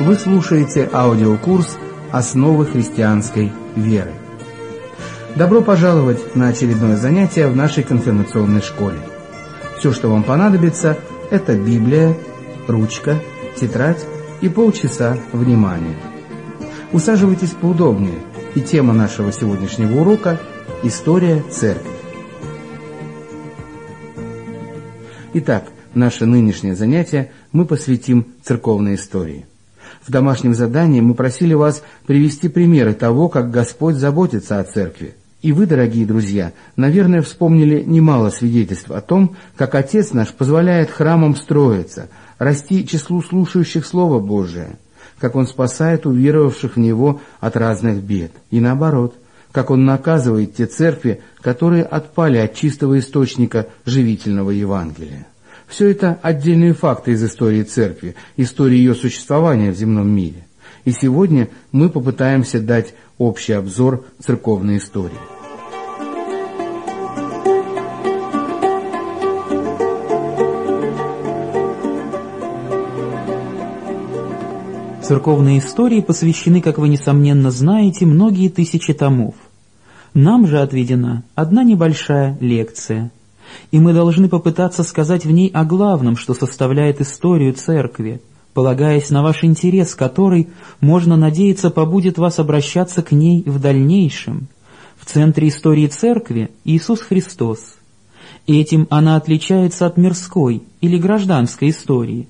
Вы слушаете аудиокурс «Основы христианской веры». Добро пожаловать на очередное занятие в нашей конфирмационной школе. Все, что вам понадобится, это Библия, ручка, тетрадь и полчаса внимания. Усаживайтесь поудобнее, и тема нашего сегодняшнего урока – «История церкви». Итак, наше нынешнее занятие мы посвятим церковной истории. В домашнем задании мы просили вас привести примеры того, как Господь заботится о церкви. И вы, дорогие друзья, наверное, вспомнили немало свидетельств о том, как Отец наш позволяет храмам строиться, расти числу слушающих Слово Божие, как Он спасает уверовавших в Него от разных бед. И наоборот, как Он наказывает те церкви, которые отпали от чистого источника живительного Евангелия. Все это отдельные факты из истории церкви, истории ее существования в земном мире. И сегодня мы попытаемся дать общий обзор церковной истории. Церковные истории посвящены, как вы несомненно знаете, многие тысячи томов. Нам же отведена одна небольшая лекция – и мы должны попытаться сказать в ней о главном, что составляет историю церкви, полагаясь на ваш интерес, который, можно надеяться, побудет вас обращаться к ней в дальнейшем. В центре истории церкви Иисус Христос. Этим она отличается от мирской или гражданской истории.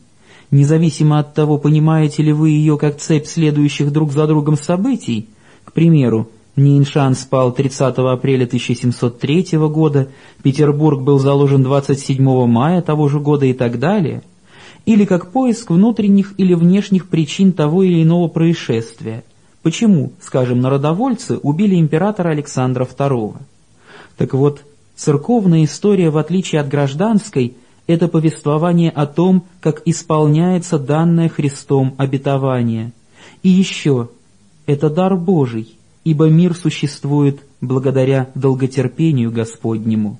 Независимо от того, понимаете ли вы ее как цепь следующих друг за другом событий, к примеру, Ниншан спал 30 апреля 1703 года, Петербург был заложен 27 мая того же года и так далее, или как поиск внутренних или внешних причин того или иного происшествия. Почему, скажем, народовольцы убили императора Александра II? Так вот, церковная история, в отличие от гражданской, это повествование о том, как исполняется данное Христом обетование. И еще, это дар Божий, ибо мир существует благодаря долготерпению Господнему.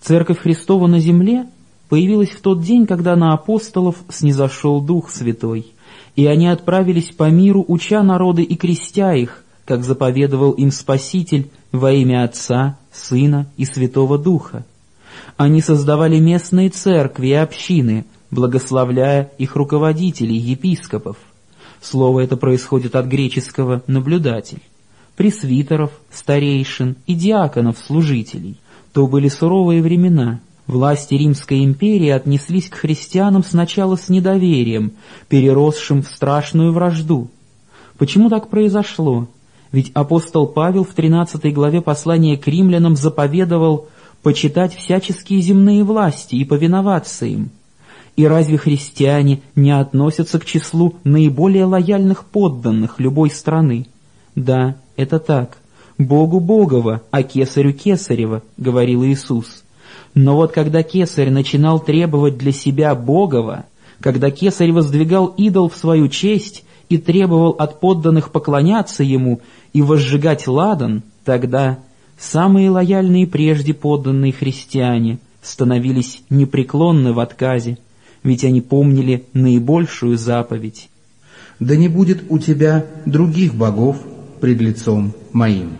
Церковь Христова на земле появилась в тот день, когда на апостолов снизошел Дух Святой, и они отправились по миру, уча народы и крестя их, как заповедовал им Спаситель во имя Отца, Сына и Святого Духа. Они создавали местные церкви и общины, благословляя их руководителей, епископов. Слово это происходит от греческого «наблюдатель» пресвитеров, старейшин и диаконов-служителей. То были суровые времена. Власти Римской империи отнеслись к христианам сначала с недоверием, переросшим в страшную вражду. Почему так произошло? Ведь апостол Павел в 13 главе послания к римлянам заповедовал почитать всяческие земные власти и повиноваться им. И разве христиане не относятся к числу наиболее лояльных подданных любой страны? Да, это так. Богу Богова, а кесарю Кесарева, говорил Иисус. Но вот когда кесарь начинал требовать для себя Богова, когда кесарь воздвигал идол в свою честь и требовал от подданных поклоняться ему и возжигать ладан, тогда самые лояльные прежде подданные христиане становились непреклонны в отказе, ведь они помнили наибольшую заповедь. «Да не будет у тебя других богов, пред лицом моим».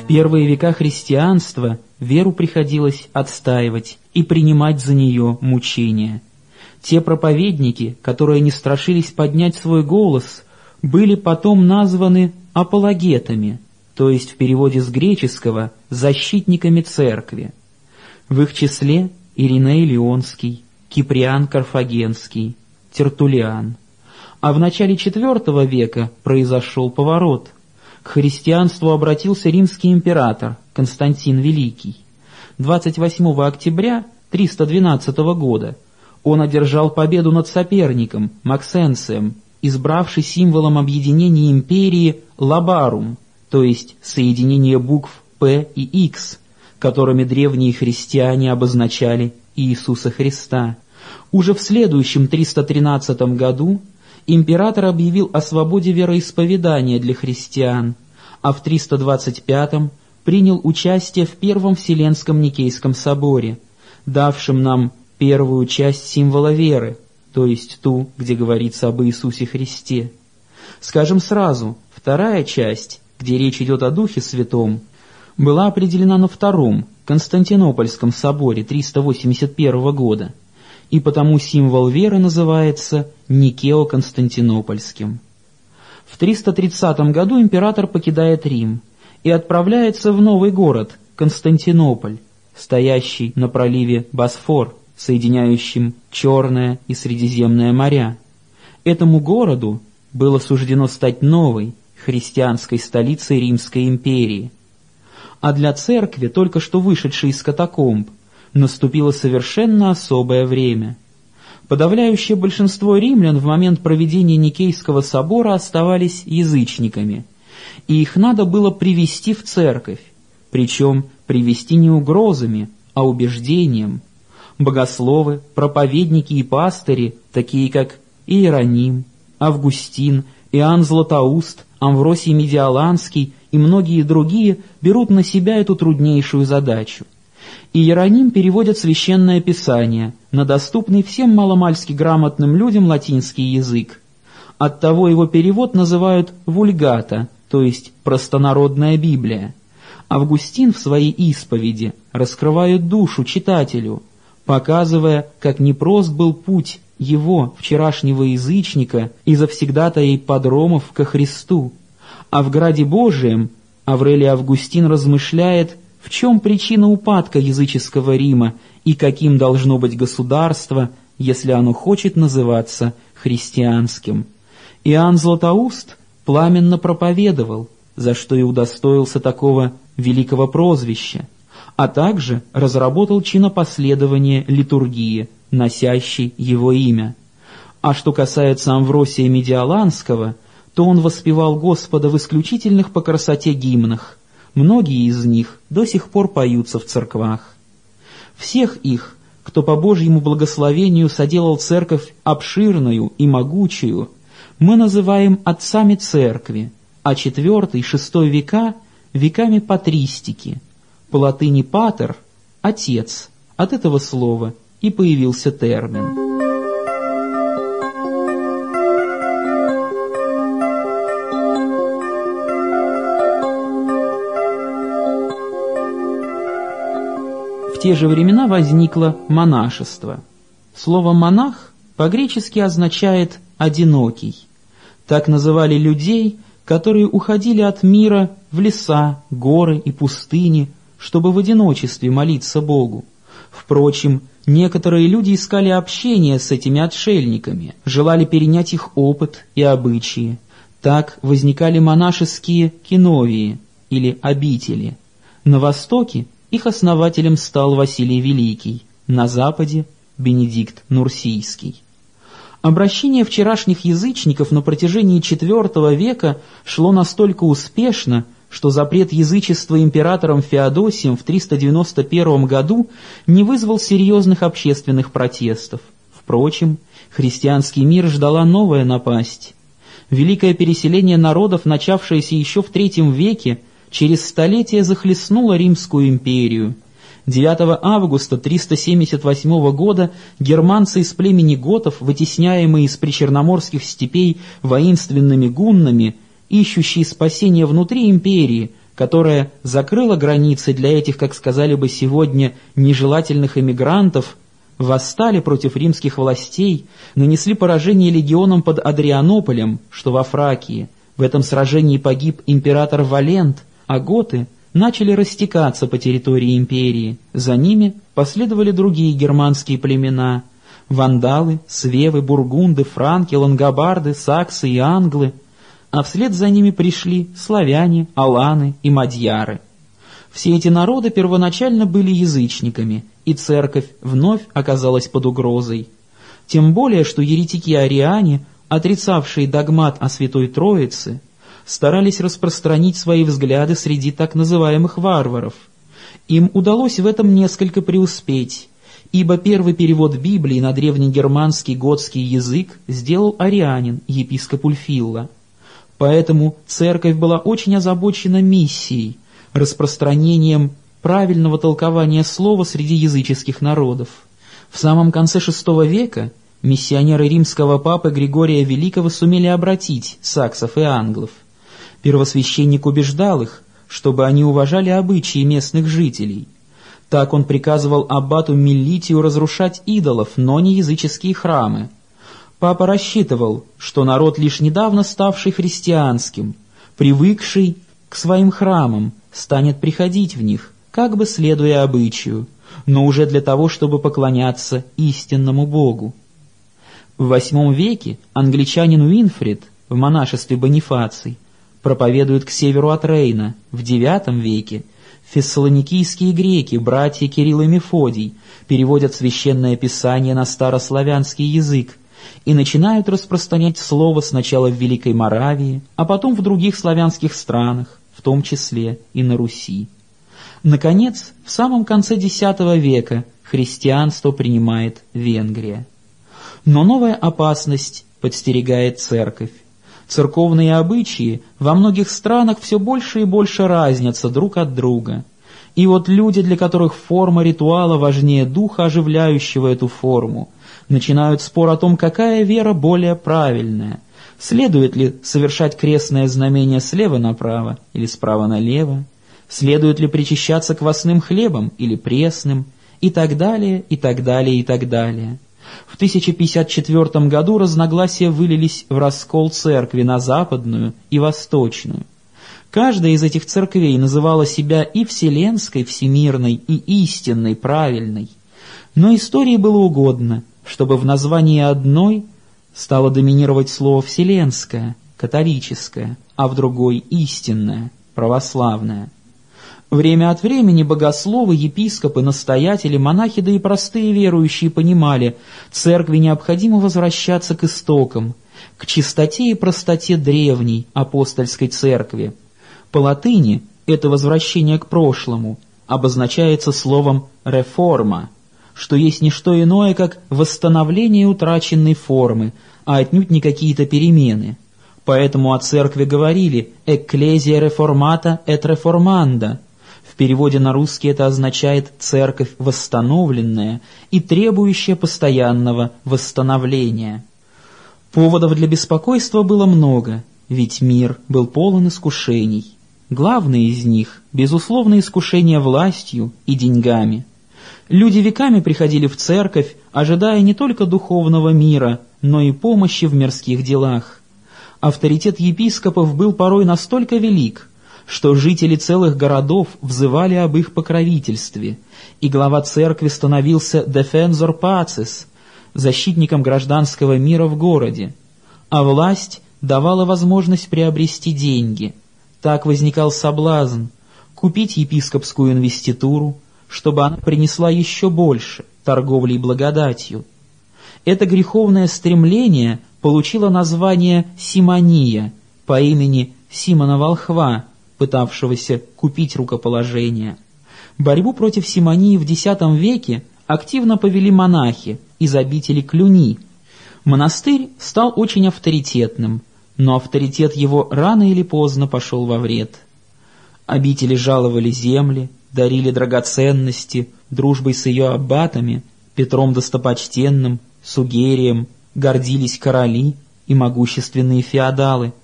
В первые века христианства веру приходилось отстаивать и принимать за нее мучения. Те проповедники, которые не страшились поднять свой голос, были потом названы апологетами, то есть в переводе с греческого «защитниками церкви». В их числе Ириней Леонский, Киприан Карфагенский, Тертулиан – а в начале IV века произошел поворот. К христианству обратился римский император Константин Великий. 28 октября 312 года он одержал победу над соперником Максенцием, избравший символом объединения империи лабарум, то есть соединение букв П и X, которыми древние христиане обозначали Иисуса Христа. Уже в следующем 313 году император объявил о свободе вероисповедания для христиан, а в 325-м принял участие в Первом Вселенском Никейском соборе, давшем нам первую часть символа веры, то есть ту, где говорится об Иисусе Христе. Скажем сразу, вторая часть, где речь идет о Духе Святом, была определена на втором, Константинопольском соборе 381 года, и потому символ веры называется Никео-Константинопольским. В 330 году император покидает Рим и отправляется в новый город, Константинополь, стоящий на проливе Босфор, соединяющим Черное и Средиземное моря. Этому городу было суждено стать новой, христианской столицей Римской империи. А для церкви, только что вышедшей из катакомб, наступило совершенно особое время – Подавляющее большинство римлян в момент проведения Никейского собора оставались язычниками, и их надо было привести в церковь, причем привести не угрозами, а убеждением. Богословы, проповедники и пастыри, такие как Иероним, Августин, Иоанн Златоуст, Амвросий Медиаланский и многие другие берут на себя эту труднейшую задачу – Иероним переводит Священное Писание на доступный всем маломальски грамотным людям латинский язык. Оттого его перевод называют «вульгата», то есть «простонародная Библия». Августин в своей исповеди раскрывает душу читателю, показывая, как непрост был путь его, вчерашнего язычника, и завсегдатаей подромов ко Христу. А в Граде Божием Аврелий Августин размышляет – в чем причина упадка языческого Рима и каким должно быть государство, если оно хочет называться христианским? Иоанн Златоуст пламенно проповедовал, за что и удостоился такого великого прозвища, а также разработал чинопоследование литургии, носящей его имя. А что касается Амвросия Медиаланского, то он воспевал Господа в исключительных по красоте гимнах, Многие из них до сих пор поются в церквах. Всех их, кто по Божьему благословению соделал церковь обширную и могучую, мы называем отцами церкви, а четвертый, шестой века – веками патристики. По латыни «патер» – «отец», от этого слова и появился термин. В те же времена возникло монашество. Слово «монах» по-гречески означает «одинокий». Так называли людей, которые уходили от мира в леса, горы и пустыни, чтобы в одиночестве молиться Богу. Впрочем, некоторые люди искали общения с этими отшельниками, желали перенять их опыт и обычаи. Так возникали монашеские киновии или обители. На Востоке их основателем стал Василий Великий, на Западе – Бенедикт Нурсийский. Обращение вчерашних язычников на протяжении IV века шло настолько успешно, что запрет язычества императором Феодосием в 391 году не вызвал серьезных общественных протестов. Впрочем, христианский мир ждала новая напасть. Великое переселение народов, начавшееся еще в III веке, через столетия захлестнула Римскую империю. 9 августа 378 года германцы из племени готов, вытесняемые из причерноморских степей воинственными гуннами, ищущие спасения внутри империи, которая закрыла границы для этих, как сказали бы сегодня, нежелательных эмигрантов, восстали против римских властей, нанесли поражение легионам под Адрианополем, что во Фракии. В этом сражении погиб император Валент, а готы начали растекаться по территории империи. За ними последовали другие германские племена – вандалы, свевы, бургунды, франки, лангобарды, саксы и англы, а вслед за ними пришли славяне, аланы и мадьяры. Все эти народы первоначально были язычниками, и церковь вновь оказалась под угрозой. Тем более, что еретики-ариане, отрицавшие догмат о Святой Троице, старались распространить свои взгляды среди так называемых варваров. Им удалось в этом несколько преуспеть, ибо первый перевод Библии на древнегерманский готский язык сделал арианин, епископ Ульфилла. Поэтому церковь была очень озабочена миссией, распространением правильного толкования слова среди языческих народов. В самом конце VI века миссионеры римского папы Григория Великого сумели обратить саксов и англов. Первосвященник убеждал их, чтобы они уважали обычаи местных жителей. Так он приказывал аббату Миллитию разрушать идолов, но не языческие храмы. Папа рассчитывал, что народ, лишь недавно ставший христианским, привыкший к своим храмам, станет приходить в них, как бы следуя обычаю, но уже для того, чтобы поклоняться истинному Богу. В VIII веке англичанин Уинфрид в монашестве Бонифаций проповедует к северу от Рейна, в IX веке фессалоникийские греки, братья Кирилл и Мефодий, переводят священное писание на старославянский язык и начинают распространять слово сначала в Великой Моравии, а потом в других славянских странах, в том числе и на Руси. Наконец, в самом конце X века христианство принимает Венгрия. Но новая опасность подстерегает церковь. Церковные обычаи во многих странах все больше и больше разнятся друг от друга. И вот люди, для которых форма ритуала важнее духа, оживляющего эту форму, начинают спор о том, какая вера более правильная. Следует ли совершать крестное знамение слева направо или справа налево? Следует ли причащаться квасным хлебом или пресным? И так далее, и так далее, и так далее. В 1054 году разногласия вылились в раскол церкви на западную и восточную. Каждая из этих церквей называла себя и вселенской, всемирной, и истинной, правильной. Но истории было угодно, чтобы в названии одной стало доминировать слово «вселенское», «католическое», а в другой «истинное», «православное». Время от времени богословы, епископы, настоятели, монахи, да и простые верующие понимали, церкви необходимо возвращаться к истокам, к чистоте и простоте древней апостольской церкви. По латыни это возвращение к прошлому обозначается словом «реформа», что есть не что иное, как восстановление утраченной формы, а отнюдь не какие-то перемены. Поэтому о церкви говорили «экклезия реформата et реформанда», в переводе на русский это означает «церковь восстановленная» и требующая постоянного восстановления. Поводов для беспокойства было много, ведь мир был полон искушений. Главное из них – безусловно искушение властью и деньгами. Люди веками приходили в церковь, ожидая не только духовного мира, но и помощи в мирских делах. Авторитет епископов был порой настолько велик, что жители целых городов взывали об их покровительстве, и глава церкви становился «defensor pacis» — защитником гражданского мира в городе, а власть давала возможность приобрести деньги. Так возникал соблазн купить епископскую инвеституру, чтобы она принесла еще больше торговлей благодатью. Это греховное стремление получило название «симония» по имени Симона Волхва, пытавшегося купить рукоположение. Борьбу против симонии в X веке активно повели монахи из обители Клюни. Монастырь стал очень авторитетным, но авторитет его рано или поздно пошел во вред. Обители жаловали земли, дарили драгоценности, дружбой с ее аббатами, Петром Достопочтенным, Сугерием, гордились короли и могущественные феодалы –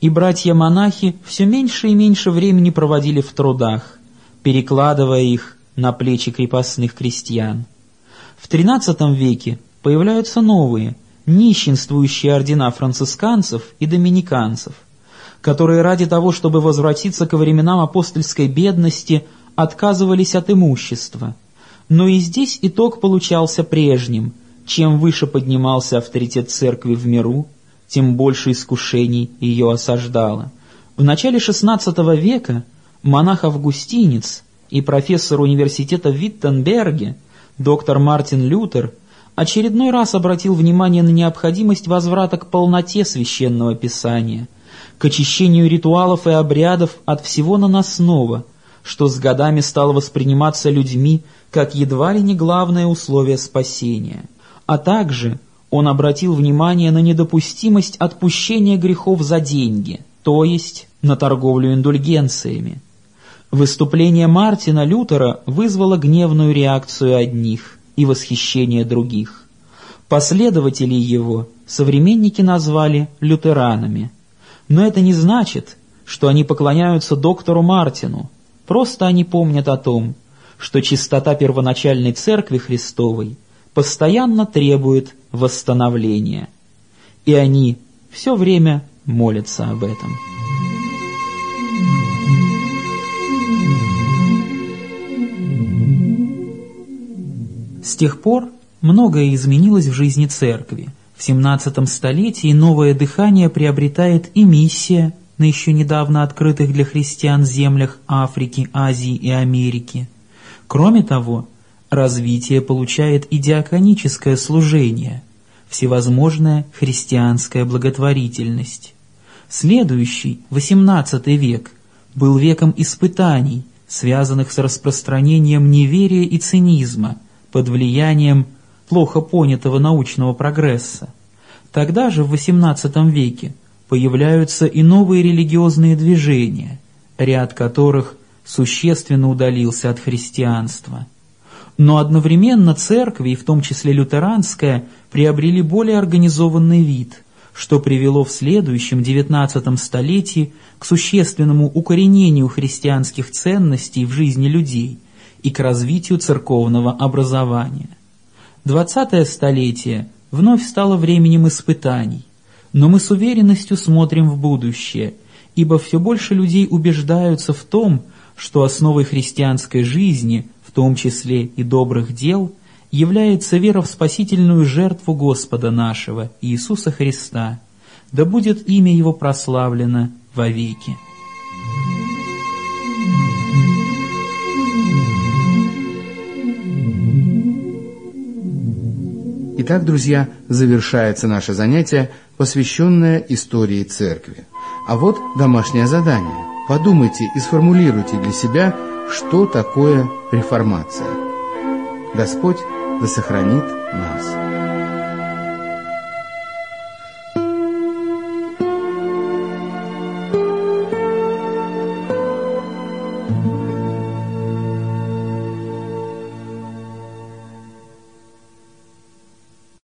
и братья-монахи все меньше и меньше времени проводили в трудах, перекладывая их на плечи крепостных крестьян. В XIII веке появляются новые, нищенствующие ордена францисканцев и доминиканцев, которые ради того, чтобы возвратиться к временам апостольской бедности, отказывались от имущества. Но и здесь итог получался прежним. Чем выше поднимался авторитет церкви в миру, тем больше искушений ее осаждало. В начале XVI века монах-августинец и профессор университета в Виттенберге, доктор Мартин Лютер, очередной раз обратил внимание на необходимость возврата к полноте священного писания, к очищению ритуалов и обрядов от всего наносного, что с годами стало восприниматься людьми как едва ли не главное условие спасения, а также он обратил внимание на недопустимость отпущения грехов за деньги, то есть на торговлю индульгенциями. Выступление Мартина Лютера вызвало гневную реакцию одних и восхищение других. Последователей его современники назвали лютеранами. Но это не значит, что они поклоняются доктору Мартину. Просто они помнят о том, что чистота первоначальной Церкви Христовой постоянно требует восстановления. И они все время молятся об этом. С тех пор многое изменилось в жизни церкви. В 17 столетии новое дыхание приобретает и миссия на еще недавно открытых для христиан землях Африки, Азии и Америки. Кроме того, развитие получает и диаконическое служение, всевозможная христианская благотворительность. Следующий, XVIII век, был веком испытаний, связанных с распространением неверия и цинизма под влиянием плохо понятого научного прогресса. Тогда же, в XVIII веке, появляются и новые религиозные движения, ряд которых существенно удалился от христианства. Но одновременно церкви, в том числе лютеранская, приобрели более организованный вид, что привело в следующем XIX столетии к существенному укоренению христианских ценностей в жизни людей и к развитию церковного образования. Двадцатое столетие вновь стало временем испытаний, но мы с уверенностью смотрим в будущее, ибо все больше людей убеждаются в том, что основой христианской жизни, том числе и добрых дел, является вера в спасительную жертву Господа нашего, Иисуса Христа. Да будет имя Его прославлено вовеки. Итак, друзья, завершается наше занятие, посвященное истории церкви. А вот домашнее задание. Подумайте и сформулируйте для себя, что такое реформация. Господь да сохранит нас.